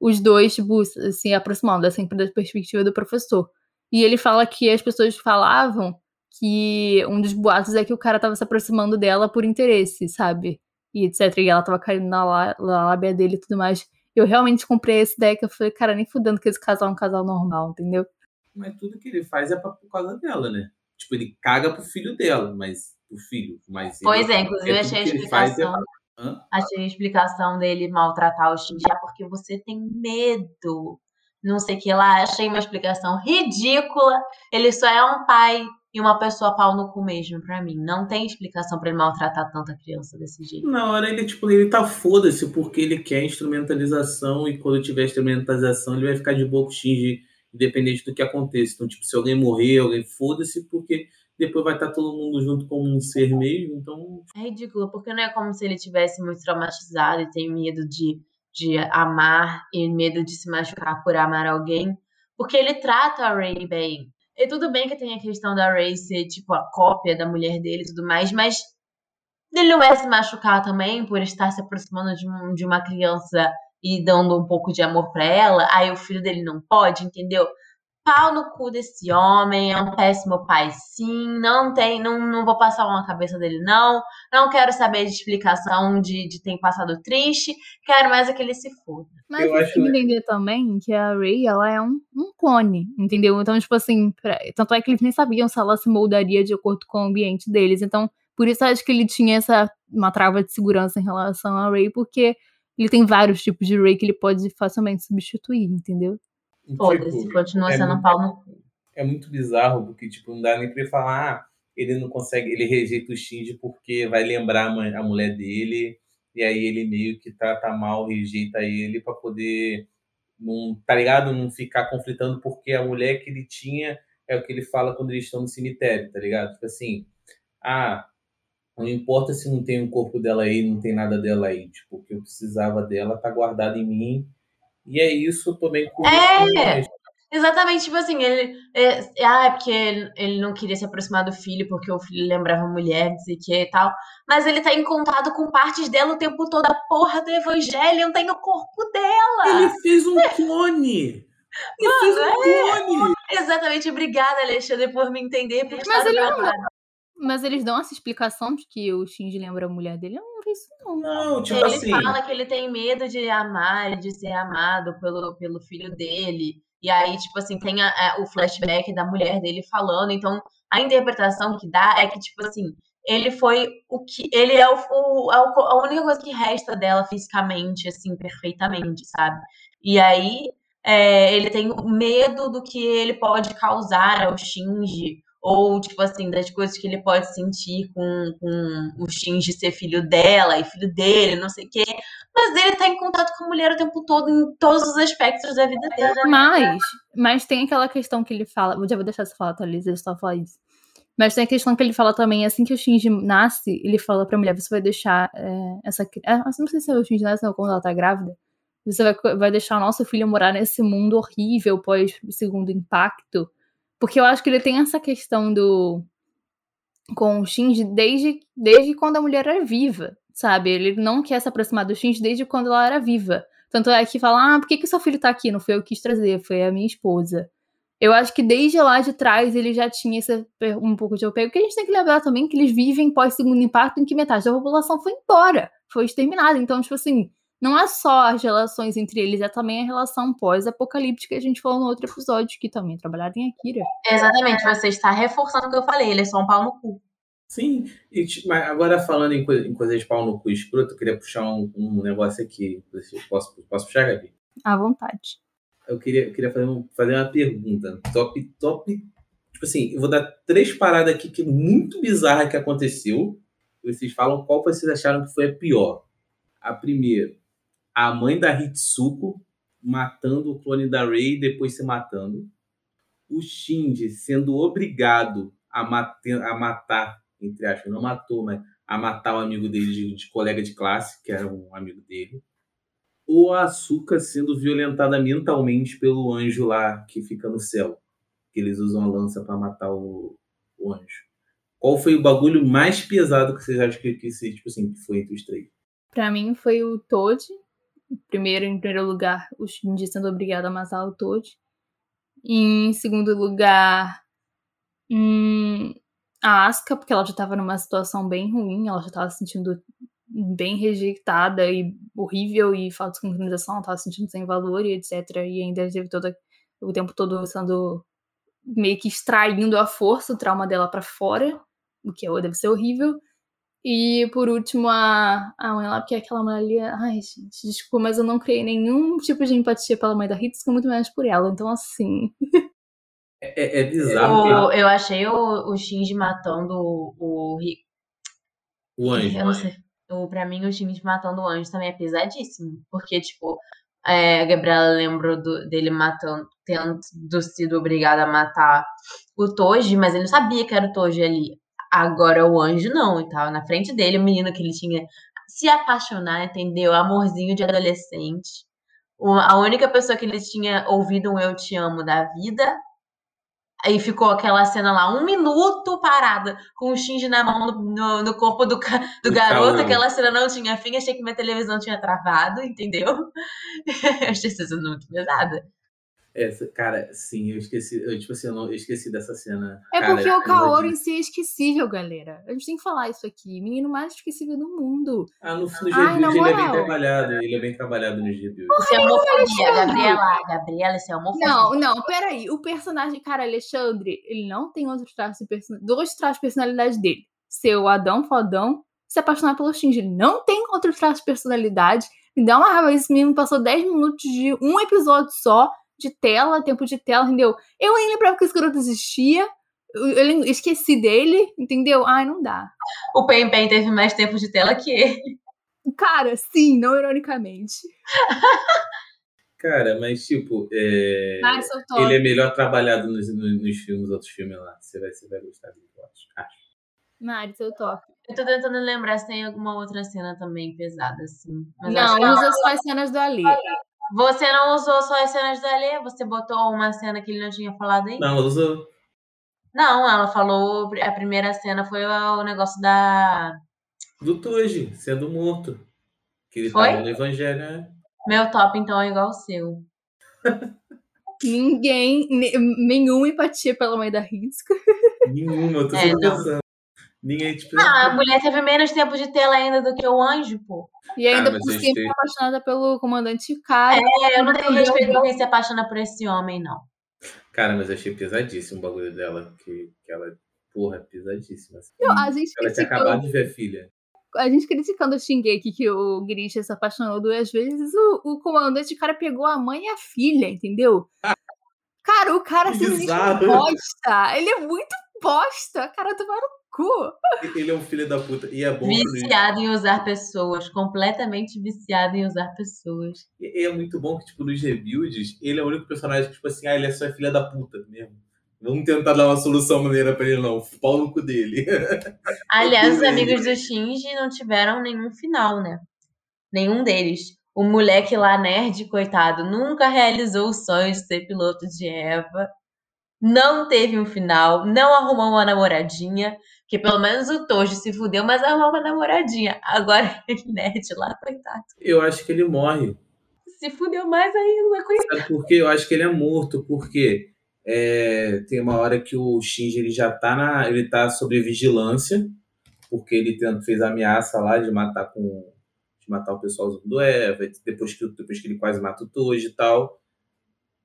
[SPEAKER 2] os dois, tipo, se aproximando, é sempre da perspectiva do professor. E ele fala que as pessoas falavam que um dos boatos é que o cara tava se aproximando dela por interesse, sabe? E etc. E ela tava caindo na, lá, na lábia dele e tudo mais. Eu realmente comprei essa ideia que eu falei, cara, nem fudendo que esse casal é um casal normal, entendeu?
[SPEAKER 1] Mas tudo que ele faz é por causa dela, né? Tipo, ele caga pro filho dela, mas pro filho. Mas
[SPEAKER 3] pois é, inclusive é achei a explicação. Hã? Achei a explicação dele maltratar o Shinji é porque você tem medo. Não sei o que lá. Achei uma explicação ridícula. Ele só é um pai e uma pessoa pau no cu mesmo pra mim. Não tem explicação para ele maltratar tanta criança desse jeito.
[SPEAKER 1] Na hora ele, tipo, ele tá foda-se porque ele quer instrumentalização e quando tiver instrumentalização ele vai ficar de boa com o Shinji, independente do que aconteça. Então, tipo, se alguém morrer, alguém foda-se porque depois vai estar todo mundo junto como um ser mesmo, então...
[SPEAKER 3] É ridículo, porque não é como se ele tivesse muito traumatizado e tem medo de, de amar e medo de se machucar por amar alguém, porque ele trata a Ray bem. E tudo bem que tem a questão da Ray ser, tipo, a cópia da mulher dele e tudo mais, mas ele não vai se machucar também por estar se aproximando de, um, de uma criança e dando um pouco de amor para ela, aí o filho dele não pode, entendeu? pau no cu desse homem, é um péssimo pai, sim. Não tem, não, não vou passar uma cabeça dele, não. Não quero saber de explicação de, de ter passado triste. Quero mais é que ele se foda.
[SPEAKER 2] Mas eu acho que entender também que a Ray, ela é um, um clone, entendeu? Então, tipo assim, pra, tanto é que eles nem sabiam se ela se moldaria de acordo com o ambiente deles. Então, por isso acho que ele tinha essa uma trava de segurança em relação a Ray, porque ele tem vários tipos de Ray que ele pode facilmente substituir, entendeu?
[SPEAKER 3] Foda-se, tipo, continua é sendo muito, pau no
[SPEAKER 1] É muito bizarro, porque, tipo, não dá nem pra ele falar, ah, ele não consegue, ele rejeita o Shinji porque vai lembrar a mulher dele, e aí ele meio que trata mal, rejeita ele para poder, não, tá ligado? Não ficar conflitando porque a mulher que ele tinha é o que ele fala quando eles estão no cemitério, tá ligado? Tipo assim, ah, não importa se não tem o corpo dela aí, não tem nada dela aí, tipo, o que eu precisava dela tá guardado em mim e é isso também com
[SPEAKER 3] É! Exatamente, tipo assim, ele. É, ah, é porque ele, ele, não queria se aproximar do filho, porque o filho lembrava a mulher, não sei o que e tal. Mas ele tá em contato com partes dela o tempo todo. A porra do evangelho não tem o corpo dela.
[SPEAKER 1] Ele fez um clone! Ele Mano, fez um é. clone!
[SPEAKER 3] Exatamente, obrigada, Alexandre, por me entender. Por
[SPEAKER 2] Mas ele não, mas eles dão essa explicação de que o Shinji lembra a mulher dele? Eu não vi isso, não.
[SPEAKER 1] Não, tipo
[SPEAKER 3] ele
[SPEAKER 1] assim.
[SPEAKER 3] Ele fala que ele tem medo de amar, de ser amado pelo, pelo filho dele. E aí, tipo assim, tem a, a, o flashback da mulher dele falando. Então, a interpretação que dá é que, tipo assim, ele foi o que. Ele é, o, o, é a única coisa que resta dela fisicamente, assim, perfeitamente, sabe? E aí, é, ele tem medo do que ele pode causar ao Shinji ou, tipo assim, das coisas que ele pode sentir com, com o Shinji ser filho dela e filho dele, não sei o quê. Mas ele tá em contato com a mulher o tempo todo, em todos os aspectos da vida dele.
[SPEAKER 2] Mas, mas tem aquela questão que ele fala. Já vou deixar você falar, Thalisa, eu só falar isso. Mas tem a questão que ele fala também, assim que o Shinji nasce, ele fala pra mulher, você vai deixar é, essa criança. É, não sei se é o Shinji nasce ou quando ela tá grávida. Você vai, vai deixar a nossa filha morar nesse mundo horrível pós segundo impacto porque eu acho que ele tem essa questão do. com o Shinji desde, desde quando a mulher era viva, sabe? Ele não quer se aproximar do Shinji desde quando ela era viva. Tanto é que fala, ah, por que, que seu filho tá aqui? Não foi eu que quis trazer, foi a minha esposa. Eu acho que desde lá de trás ele já tinha esse, um pouco de apego. Porque a gente tem que lembrar também que eles vivem pós-segundo impacto em que metade da população foi embora, foi exterminada. Então, tipo assim, não é só as relações entre eles, é também a relação pós-apocalíptica que a gente falou no outro episódio, que também é trabalhado em Akira.
[SPEAKER 3] Exatamente, você está reforçando o que eu falei, ele é só um pau no cu.
[SPEAKER 1] Sim, e, mas agora falando em, coisa, em coisas de pau no cu escroto, eu queria puxar um, um negócio aqui. Posso, posso puxar, Gabi?
[SPEAKER 2] À vontade.
[SPEAKER 1] eu queria, eu queria fazer, um, fazer uma pergunta. Top, top. Tipo assim, eu vou dar três paradas aqui que é muito bizarra que aconteceu. Vocês falam qual vocês acharam que foi a pior. A primeira, a mãe da Hitsuko matando o clone da Rei e depois se matando. O Shinji sendo obrigado a, matar, a matar, entre aspas, não matou, mas a matar o amigo dele de, de colega de classe, que era um amigo dele ou a Asuka sendo violentada mentalmente pelo anjo lá que fica no céu. Que eles usam a lança para matar o, o, anjo. Qual foi o bagulho mais pesado que vocês acham que, que, tipo assim, que foi entre os três?
[SPEAKER 2] Pra mim foi o Toad. Primeiro, em primeiro lugar, o Shinji sendo obrigado a matar o Toad. Em segundo lugar, hum, a Asuka, porque ela já estava numa situação bem ruim, ela já estava se sentindo bem rejeitada e horrível e falta de sincronização, ela tava se sentindo sem valor e etc. E ainda teve todo o tempo todo sendo meio que extraindo a força, o trauma dela para fora, o que deve ser horrível. E por último, a, a mãe lá, porque é aquela mulher ali. Ai, gente, desculpa, mas eu não criei nenhum tipo de empatia pela mãe da Hitsuko, muito menos por ela. Então, assim.
[SPEAKER 1] É, é, é bizarro. Eu,
[SPEAKER 3] eu achei o, o Shinji matando o. O,
[SPEAKER 1] o anjo.
[SPEAKER 3] Eu não sei o, pra mim, o de Matando o Anjo também é pesadíssimo. Porque, tipo, é, a Gabriela lembrou do, dele matando, tendo sido obrigado a matar o Toji, mas ele não sabia que era o Toji ali. Agora o anjo não, e tal. Na frente dele, o menino que ele tinha se apaixonar, entendeu? Amorzinho de adolescente. A única pessoa que ele tinha ouvido um Eu Te Amo da vida Aí ficou aquela cena lá, um minuto parada, com o Shinji na mão no, no, corpo do, do garoto. Aquela cena não tinha fim, achei que minha televisão tinha travado, entendeu? achei essa cena muito pesada.
[SPEAKER 1] Essa, cara, sim, eu esqueci. Eu, tipo assim, eu, não, eu esqueci dessa cena.
[SPEAKER 2] É
[SPEAKER 1] cara,
[SPEAKER 2] porque o Kaoru em si é esquecível, galera. A gente tem que falar isso aqui. Menino mais esquecível do mundo.
[SPEAKER 1] Ah, no, no reviews ele é bem trabalhado. Ele é bem trabalhado nos reviews.
[SPEAKER 3] Isso é homofobia, Gabriela. Gabriela, isso é homofobia.
[SPEAKER 2] Não, não, peraí. O personagem, cara, Alexandre, ele não tem outros traços de personalidade. Dois traços de personalidade dele. Ser o Adão fodão, se apaixonar pelo Shinji. Ele não tem outros traços de personalidade. Me dá uma raiva. Esse menino passou 10 minutos de um episódio só de tela, tempo de tela, entendeu? Eu nem lembrava que esse garoto existia. Eu esqueci dele, entendeu? Ai, não dá.
[SPEAKER 3] O Pen Pen teve mais tempo de tela que ele.
[SPEAKER 2] Cara, sim, não ironicamente.
[SPEAKER 1] Cara, mas tipo, é... ele é melhor trabalhado nos, nos, filmes, outros filmes lá. Você vai, você vai gostar dele, eu acho. acho.
[SPEAKER 2] Mari, seu top.
[SPEAKER 3] Eu tô tentando lembrar se tem alguma outra cena também pesada, assim.
[SPEAKER 2] Mas não, usa só as cenas do Ali.
[SPEAKER 3] Você não usou só as cenas da Lê? Você botou uma cena que ele não tinha falado aí?
[SPEAKER 1] Não, usou.
[SPEAKER 3] Não, ela falou. A primeira cena foi o negócio da.
[SPEAKER 1] Do Tuji, sendo morto. Que ele foi? tava no Evangelho, né?
[SPEAKER 3] Meu top, então, é igual o seu.
[SPEAKER 2] Ninguém, nenhuma empatia pela mãe da Risca.
[SPEAKER 1] Nenhuma, eu tô é, pensando. Ninguém te
[SPEAKER 3] Ah, a mulher teve menos tempo de tela ainda do que o anjo, pô.
[SPEAKER 2] E ainda ah, por cima tem... apaixonada pelo comandante Cara.
[SPEAKER 3] É, eu não tenho respeito por quem se apaixona por esse homem, não.
[SPEAKER 1] Cara, mas eu achei pesadíssimo o bagulho dela. Que, que ela, porra, pesadíssima. Assim.
[SPEAKER 2] A gente
[SPEAKER 1] ela tinha acabado de ver a filha.
[SPEAKER 2] A gente criticando o Shingeki que o Grisha se apaixonou duas vezes, o, o comandante cara pegou a mãe e a filha, entendeu? cara, o cara simplesmente bosta. Ele é muito bosta. Cara, tomaram cu.
[SPEAKER 1] Ele é um filho da puta. E é bom.
[SPEAKER 3] Viciado em usar pessoas. Completamente viciado em usar pessoas.
[SPEAKER 1] E é muito bom que, tipo, nos rebuilds, ele é o único personagem que, tipo assim, ah, ele é só filha da puta mesmo. Vamos tentar dar uma solução maneira pra ele, não. Pau no cu dele.
[SPEAKER 3] Aliás, os amigos do Shinji não tiveram nenhum final, né? Nenhum deles. O moleque lá, nerd, coitado, nunca realizou o sonho de ser piloto de Eva. Não teve um final, não arrumou uma namoradinha, que pelo menos o Toji se fudeu, mas arrumou uma namoradinha. Agora ele nerd lá, coitado.
[SPEAKER 1] Eu acho que ele morre.
[SPEAKER 3] Se fudeu mais ainda, coitado.
[SPEAKER 1] Sabe por quê? Eu acho que ele é morto, porque é, tem uma hora que o Shinji ele já tá na. ele tá sob vigilância, porque ele fez ameaça lá de matar com. de matar o pessoal do Eva, depois que, depois que ele quase mata o Toji e tal.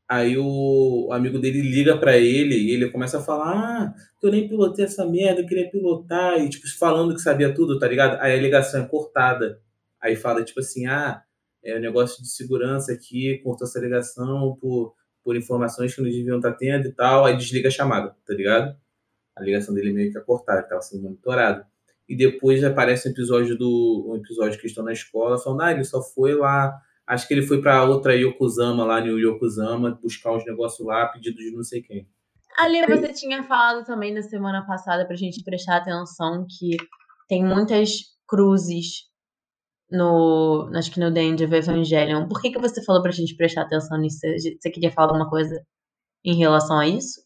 [SPEAKER 1] Aí o, amigo dele liga para ele e ele começa a falar: Ah, eu nem pilotei essa merda, eu queria pilotar. E, tipo, falando que sabia tudo, tá ligado? Aí a ligação é cortada. Aí fala, tipo assim: Ah, é, o negócio de segurança aqui, cortou essa ligação por, por informações que não deviam estar tendo e tal, aí desliga a chamada, tá ligado? A ligação dele meio que é cortada, estava sendo monitorado. E depois aparece um episódio do um episódio que estão na escola falando, ah, ele só foi lá, acho que ele foi para outra Yokozama lá no Yokozama buscar uns negócios lá, pedido de não sei quem.
[SPEAKER 3] Ali você tinha falado também na semana passada pra gente prestar atenção que tem muitas cruzes no, acho que no The End of Evangelion. Por que, que você falou pra gente prestar atenção nisso? Você queria falar alguma coisa em relação a isso?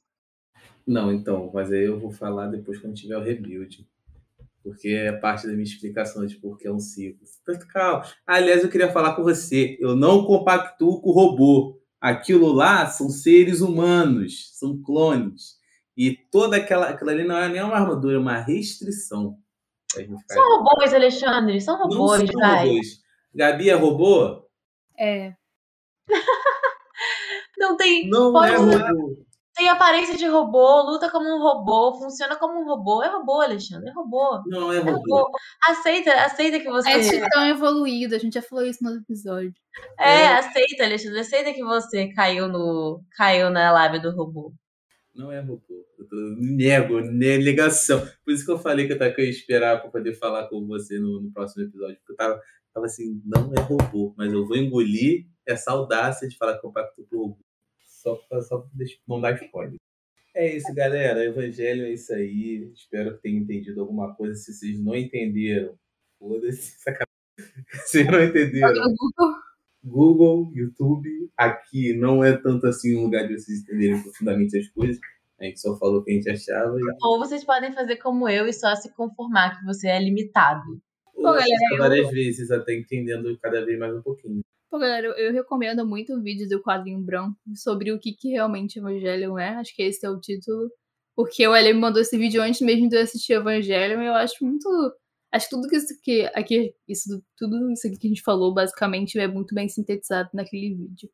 [SPEAKER 1] Não, então, mas aí eu vou falar depois quando tiver o rebuild. Porque é parte da minha explicação de por que é um ciclo. Calma. Aliás, eu queria falar com você. Eu não compactuo com o robô. Aquilo lá são seres humanos, são clones. E toda aquela. Aquilo ali não é nem uma armadura, é uma restrição.
[SPEAKER 3] São robôs, Alexandre, são robôs, não são vai. Robôs.
[SPEAKER 1] Gabi é robô?
[SPEAKER 2] É.
[SPEAKER 3] não tem.
[SPEAKER 1] Não pode é robô.
[SPEAKER 3] Tem aparência de robô, luta como um robô, funciona como um robô. É robô, Alexandre, é robô.
[SPEAKER 1] Não, é robô. É robô.
[SPEAKER 3] Aceita, aceita que você.
[SPEAKER 2] É titã evoluído, a gente já falou isso no episódio.
[SPEAKER 3] É, é, aceita, Alexandre, aceita que você caiu no. caiu na lábia do robô.
[SPEAKER 1] Não é robô. Eu tô, nego, negação. Por isso que eu falei que eu, tava, que eu ia esperar para poder falar com você no, no, próximo episódio. Porque eu tava, tava assim, não é robô, mas eu vou engolir essa audácia de falar que eu pacto com robô. Só para só não dar spoiler. É isso, galera. Evangelho é isso aí. Espero que tenham entendido alguma coisa. Se vocês não entenderam, foda-se. Vocês não entenderam. Google, YouTube. Aqui não é tanto assim um lugar de vocês entenderem profundamente as coisas. A gente só falou o que a gente achava. E...
[SPEAKER 3] Ou vocês podem fazer como eu e só se conformar que você é limitado.
[SPEAKER 1] Pô, galera, várias eu... vezes, até entendendo cada vez mais um pouquinho.
[SPEAKER 2] Pô, galera, eu recomendo muito o vídeo do quadrinho branco sobre o que, que realmente Evangelion é. Acho que esse é o título. Porque o Ele me mandou esse vídeo antes mesmo de eu assistir Evangelion e eu acho muito Acho que tudo que isso que aqui, isso, tudo isso aqui que a gente falou, basicamente, é muito bem sintetizado naquele vídeo.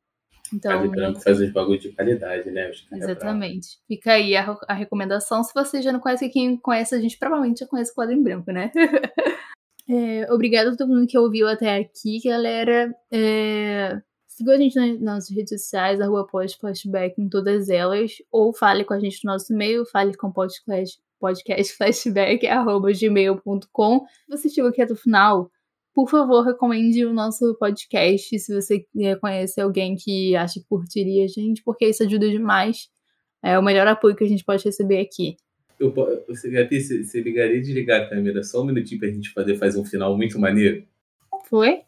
[SPEAKER 2] Então,
[SPEAKER 1] branco faz os bagulho de qualidade, né?
[SPEAKER 2] Exatamente. Fica aí a, a, recomendação. Se você já não conhece, quem conhece a gente provavelmente já conhece o quadro em branco, né? é, obrigada a todo mundo que ouviu até aqui, galera. É, siga a gente nas nossas redes sociais, arroba flashback em todas elas, ou fale com a gente no nosso e-mail, fale com podcast podcastflashback.gmail.com. Se você chegou aqui até o final, por favor, recomende o nosso podcast se você conhece alguém que acha que curtiria a gente, porque isso ajuda demais. É o melhor apoio que a gente pode receber aqui.
[SPEAKER 1] Eu, você, Gabi, você, você ligaria de ligar a câmera só um minutinho pra gente poder fazer um final muito maneiro?
[SPEAKER 2] Foi?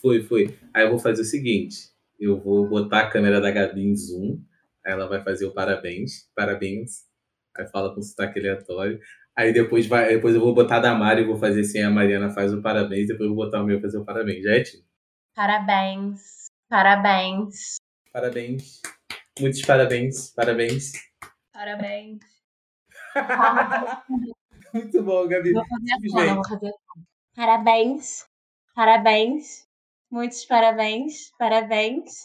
[SPEAKER 1] Foi, foi. Aí eu vou fazer o seguinte: eu vou botar a câmera da Gabi em zoom, aí ela vai fazer o parabéns. Parabéns Aí fala com sotaque aleatório. Aí depois vai, depois eu vou botar da Mari e vou fazer assim, a Mariana faz o parabéns, depois eu vou botar o meu e fazer o parabéns. Já é, tio?
[SPEAKER 3] Parabéns. Parabéns.
[SPEAKER 1] Parabéns. Muitos parabéns. Parabéns.
[SPEAKER 3] Parabéns.
[SPEAKER 1] Muito bom, Gabi.
[SPEAKER 3] Vou fazer assim, vou fazer assim. Parabéns. Parabéns. Muitos parabéns. Parabéns.